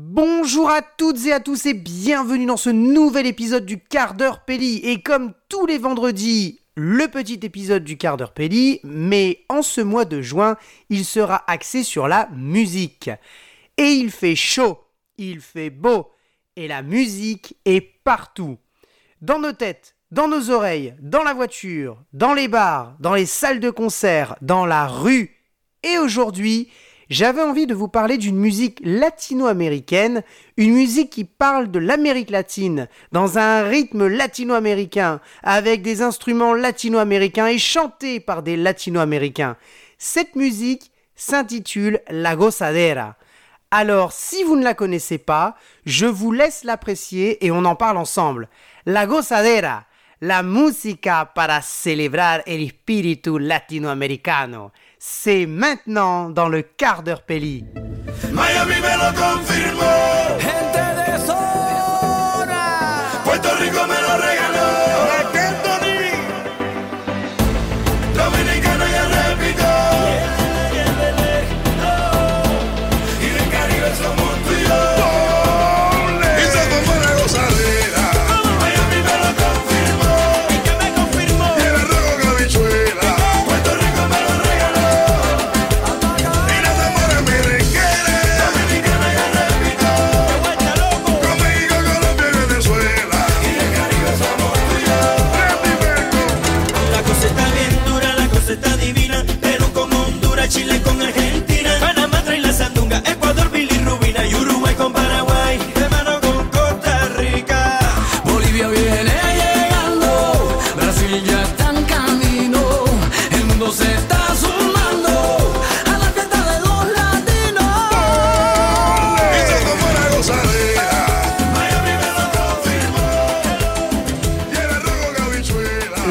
Bonjour à toutes et à tous et bienvenue dans ce nouvel épisode du quart d'heure Pelli. Et comme tous les vendredis, le petit épisode du quart d'heure Pelli, mais en ce mois de juin, il sera axé sur la musique. Et il fait chaud, il fait beau, et la musique est partout. Dans nos têtes, dans nos oreilles, dans la voiture, dans les bars, dans les salles de concert, dans la rue. Et aujourd'hui, j'avais envie de vous parler d'une musique latino-américaine, une musique qui parle de l'Amérique latine, dans un rythme latino-américain, avec des instruments latino-américains et chantée par des latino-américains. Cette musique s'intitule La Gozadera. Alors, si vous ne la connaissez pas, je vous laisse l'apprécier et on en parle ensemble. La Gozadera, la música para celebrar el espíritu latinoamericano. C'est maintenant dans le quart d'heure Pelli. Miami.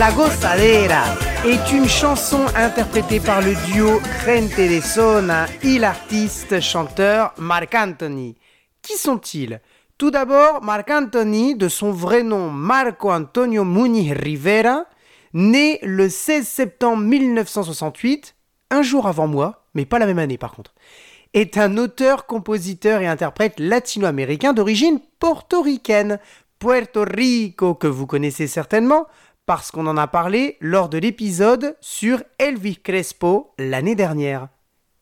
La Gozadera est une chanson interprétée par le duo Gente de Zona et l'artiste chanteur Marc Anthony. Qui sont-ils? Tout d'abord, Marc Anthony, de son vrai nom Marco Antonio Muniz Rivera, né le 16 septembre 1968, un jour avant moi, mais pas la même année par contre, est un auteur, compositeur et interprète latino-américain d'origine portoricaine, Puerto Rico, que vous connaissez certainement, parce qu'on en a parlé lors de l'épisode sur Elvis Crespo l'année dernière.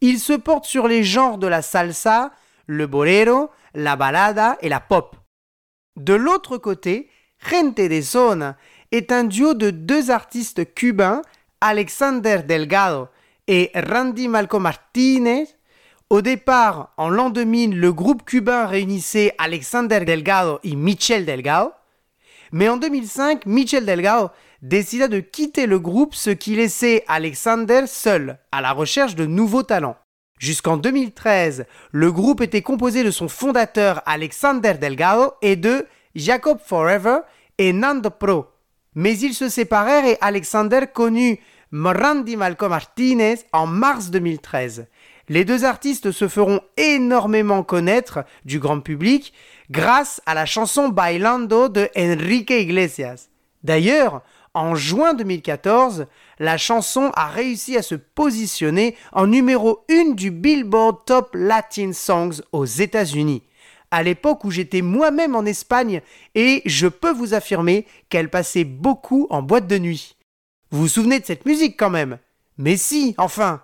Il se porte sur les genres de la salsa, le bolero, la balada et la pop. De l'autre côté, Gente de Zona est un duo de deux artistes cubains, Alexander Delgado et Randy Malco Martinez. Au départ, en l'an 2000, le groupe cubain réunissait Alexander Delgado et Michel Delgado. Mais en 2005, Michel Delgado décida de quitter le groupe, ce qui laissait Alexander seul, à la recherche de nouveaux talents. Jusqu'en 2013, le groupe était composé de son fondateur Alexander Delgado et de Jacob Forever et Nando Pro. Mais ils se séparèrent et Alexander connut Randy Malcolm Martinez en mars 2013. Les deux artistes se feront énormément connaître du grand public grâce à la chanson Bailando de Enrique Iglesias. D'ailleurs, en juin 2014, la chanson a réussi à se positionner en numéro 1 du Billboard Top Latin Songs aux États-Unis. À l'époque où j'étais moi-même en Espagne et je peux vous affirmer qu'elle passait beaucoup en boîte de nuit. Vous vous souvenez de cette musique quand même? Mais si, enfin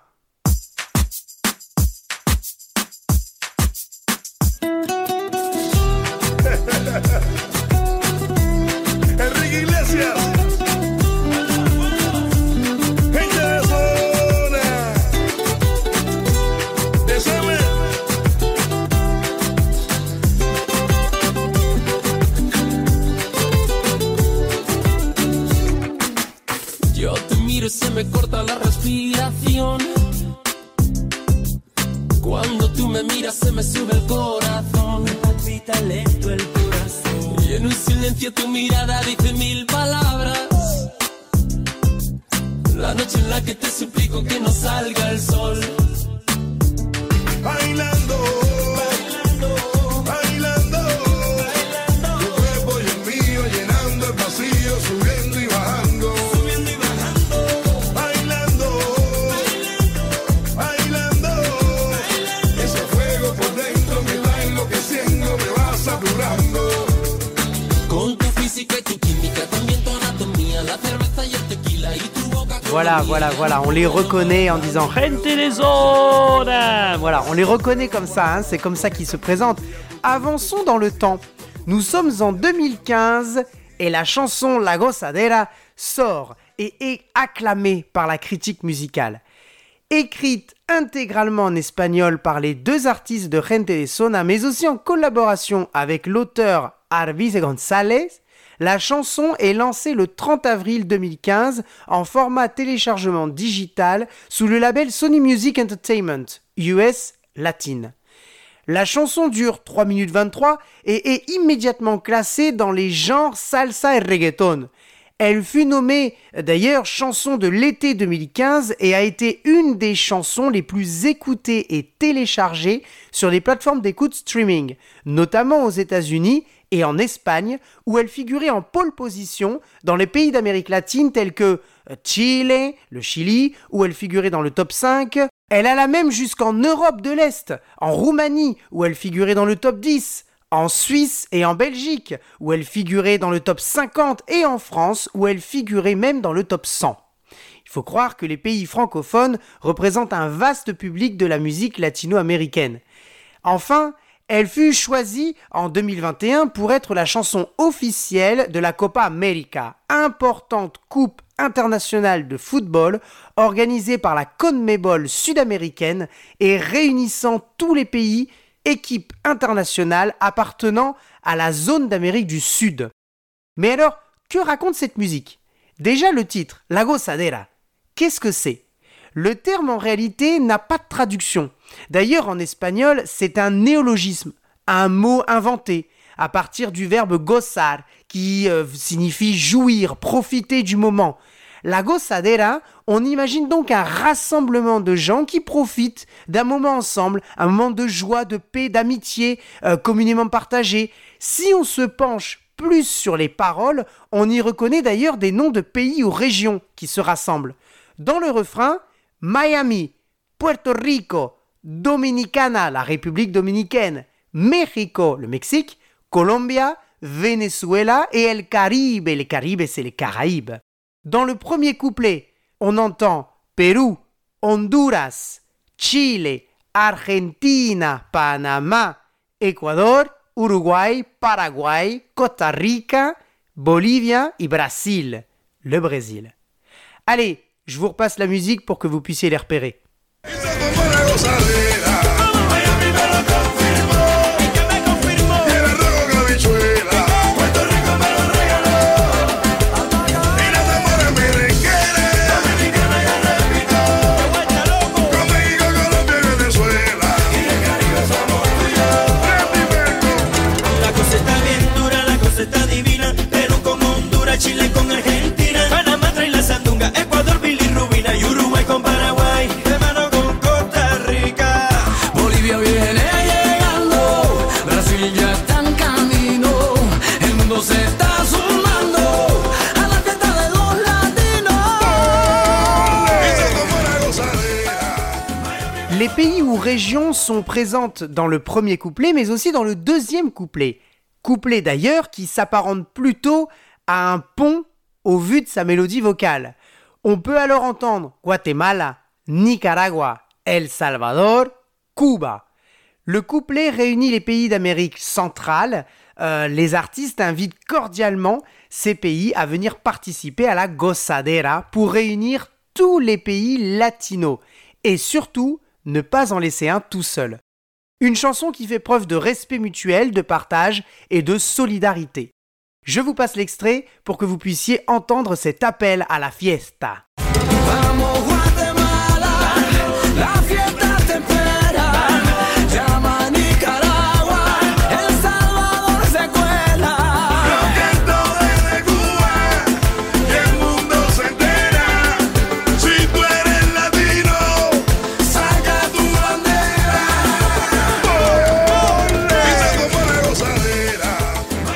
que te suplico que no salga el sol. Bailando. Voilà, voilà, voilà, on les reconnaît en disant Gente de zona Voilà, on les reconnaît comme ça, hein, c'est comme ça qu'ils se présentent. Avançons dans le temps. Nous sommes en 2015 et la chanson La Gozadera sort et est acclamée par la critique musicale. Écrite intégralement en espagnol par les deux artistes de Gente de Zona, mais aussi en collaboration avec l'auteur Arvize González, la chanson est lancée le 30 avril 2015 en format téléchargement digital sous le label Sony Music Entertainment, US Latine. La chanson dure 3 minutes 23 et est immédiatement classée dans les genres salsa et reggaeton. Elle fut nommée d'ailleurs chanson de l'été 2015 et a été une des chansons les plus écoutées et téléchargées sur les plateformes d'écoute streaming, notamment aux États-Unis et en Espagne, où elle figurait en pole position dans les pays d'Amérique latine tels que euh, Chile, le Chili, où elle figurait dans le top 5. Elle alla même jusqu'en Europe de l'Est, en Roumanie, où elle figurait dans le top 10, en Suisse et en Belgique, où elle figurait dans le top 50, et en France, où elle figurait même dans le top 100. Il faut croire que les pays francophones représentent un vaste public de la musique latino-américaine. Enfin, elle fut choisie en 2021 pour être la chanson officielle de la Copa América, importante coupe internationale de football organisée par la CONMEBOL sud-américaine et réunissant tous les pays, équipes internationales appartenant à la zone d'Amérique du Sud. Mais alors, que raconte cette musique? Déjà le titre, La Gozadera. Qu'est-ce que c'est? Le terme en réalité n'a pas de traduction. D'ailleurs, en espagnol, c'est un néologisme, un mot inventé à partir du verbe gozar, qui euh, signifie jouir, profiter du moment. La gozadera, on imagine donc un rassemblement de gens qui profitent d'un moment ensemble, un moment de joie, de paix, d'amitié, euh, communément partagé. Si on se penche plus sur les paroles, on y reconnaît d'ailleurs des noms de pays ou régions qui se rassemblent. Dans le refrain, Miami, Puerto Rico, Dominicana, la République dominicaine, Mexico, le Mexique, Colombia, Venezuela et El Caribe. Le Caribe, c'est les Caraïbes. Dans le premier couplet, on entend Pérou, Honduras, Chile, Argentina, Panama, Équador, Uruguay, Paraguay, Costa Rica, Bolivia et Brésil, le Brésil. Allez, je vous repasse la musique pour que vous puissiez les repérer. Sont présentes dans le premier couplet, mais aussi dans le deuxième couplet. Couplet d'ailleurs qui s'apparente plutôt à un pont au vu de sa mélodie vocale. On peut alors entendre Guatemala, Nicaragua, El Salvador, Cuba. Le couplet réunit les pays d'Amérique centrale. Euh, les artistes invitent cordialement ces pays à venir participer à la gozadera pour réunir tous les pays latinos et surtout ne pas en laisser un tout seul. Une chanson qui fait preuve de respect mutuel, de partage et de solidarité. Je vous passe l'extrait pour que vous puissiez entendre cet appel à la fiesta.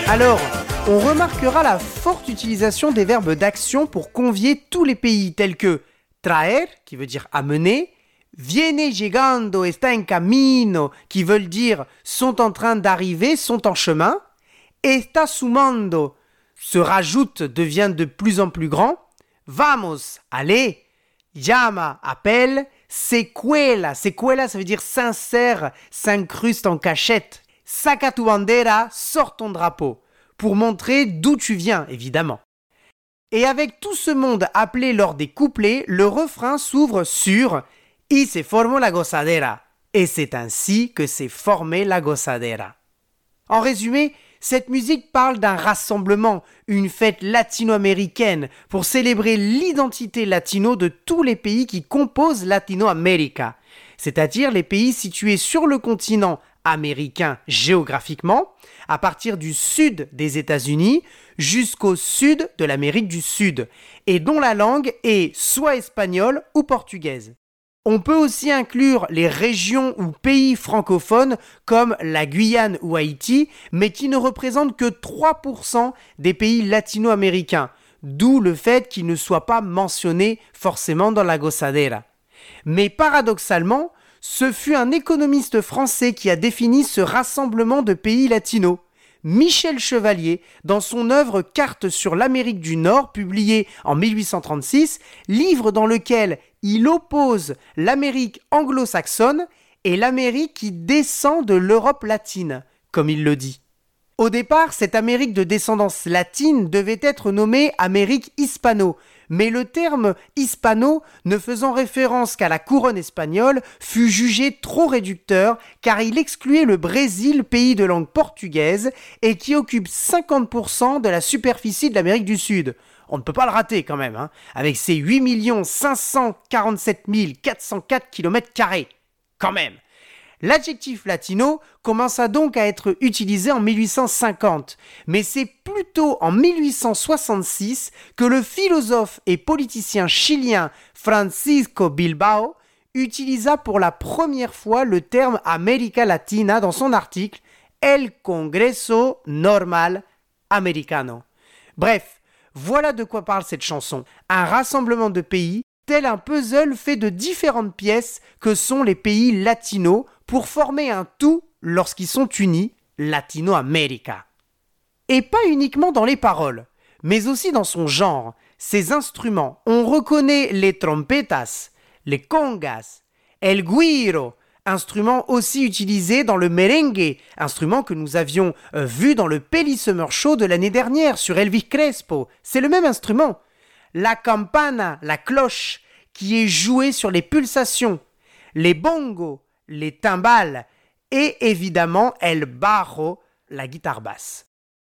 Alors, on remarquera la forte utilisation des verbes d'action pour convier tous les pays tels que traer, qui veut dire amener, viene llegando, está en camino, qui veulent dire sont en train d'arriver, sont en chemin, está sumando, se rajoute, devient de plus en plus grand, vamos, allez, llama, appelle, secuela, secuela ça veut dire sincère, s'incruste en cachette. Saca tu bandera, sors ton drapeau, pour montrer d'où tu viens, évidemment. Et avec tout ce monde appelé lors des couplets, le refrain s'ouvre sur Y se formó la gozadera. Et c'est ainsi que s'est formée la gozadera. En résumé, cette musique parle d'un rassemblement, une fête latino-américaine pour célébrer l'identité latino de tous les pays qui composent Latino-América, c'est-à-dire les pays situés sur le continent américain géographiquement, à partir du sud des États-Unis jusqu'au sud de l'Amérique du Sud, et dont la langue est soit espagnole ou portugaise. On peut aussi inclure les régions ou pays francophones comme la Guyane ou Haïti, mais qui ne représentent que 3% des pays latino-américains, d'où le fait qu'ils ne soient pas mentionnés forcément dans la gozadera. Mais paradoxalement, ce fut un économiste français qui a défini ce rassemblement de pays latinos. Michel Chevalier, dans son œuvre Carte sur l'Amérique du Nord, publiée en 1836, livre dans lequel il oppose l'Amérique anglo-saxonne et l'Amérique qui descend de l'Europe latine, comme il le dit. Au départ, cette Amérique de descendance latine devait être nommée Amérique hispano, mais le terme hispano, ne faisant référence qu'à la couronne espagnole, fut jugé trop réducteur car il excluait le Brésil, pays de langue portugaise, et qui occupe 50% de la superficie de l'Amérique du Sud. On ne peut pas le rater quand même, hein, avec ses 8 547 404 km. Quand même. L'adjectif latino commença donc à être utilisé en 1850, mais c'est plutôt en 1866 que le philosophe et politicien chilien Francisco Bilbao utilisa pour la première fois le terme América Latina dans son article El Congreso Normal Americano. Bref, voilà de quoi parle cette chanson. Un rassemblement de pays, tel un puzzle fait de différentes pièces que sont les pays latinos pour former un tout lorsqu'ils sont unis, Latino-América. Et pas uniquement dans les paroles, mais aussi dans son genre, ses instruments. On reconnaît les trompetas, les congas, el guiro, instrument aussi utilisé dans le merengue, instrument que nous avions euh, vu dans le Pelly Summer Show de l'année dernière sur Elvis Crespo. C'est le même instrument. La campana, la cloche, qui est jouée sur les pulsations. Les bongos, les timbales et évidemment El Barro, la guitare basse.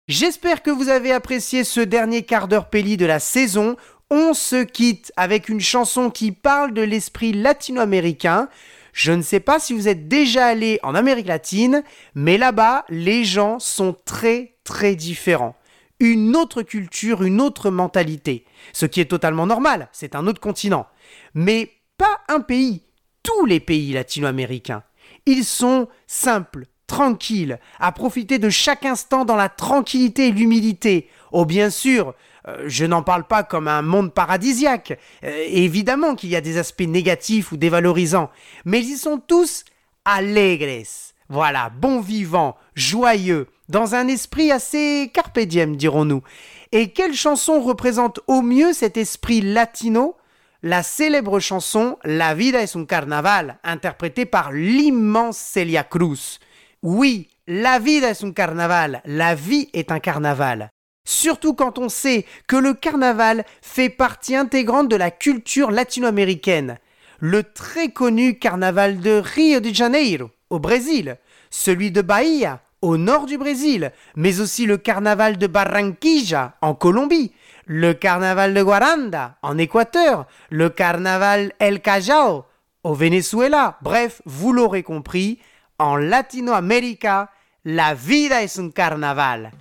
J'espère que vous avez apprécié ce dernier quart d'heure Pelli de la saison. On se quitte avec une chanson qui parle de l'esprit latino-américain. Je ne sais pas si vous êtes déjà allé en Amérique latine, mais là-bas, les gens sont très très différents. Une autre culture, une autre mentalité. Ce qui est totalement normal, c'est un autre continent. Mais pas un pays tous les pays latino-américains. Ils sont simples, tranquilles, à profiter de chaque instant dans la tranquillité et l'humilité. Oh bien sûr, euh, je n'en parle pas comme un monde paradisiaque. Euh, évidemment qu'il y a des aspects négatifs ou dévalorisants, mais ils sont tous alegres. Voilà, bons vivants, joyeux, dans un esprit assez carpe dirons-nous. Et quelle chanson représente au mieux cet esprit latino la célèbre chanson La vida es un carnaval, interprétée par l'immense Celia Cruz. Oui, la vida es un carnaval, la vie est un carnaval. Surtout quand on sait que le carnaval fait partie intégrante de la culture latino-américaine. Le très connu carnaval de Rio de Janeiro, au Brésil, celui de Bahia, au nord du Brésil, mais aussi le carnaval de Barranquilla, en Colombie, le carnaval de Guaranda en Équateur, le carnaval El Callao au Venezuela. Bref, vous l'aurez compris, en Latinoamérica, la vida es un carnaval.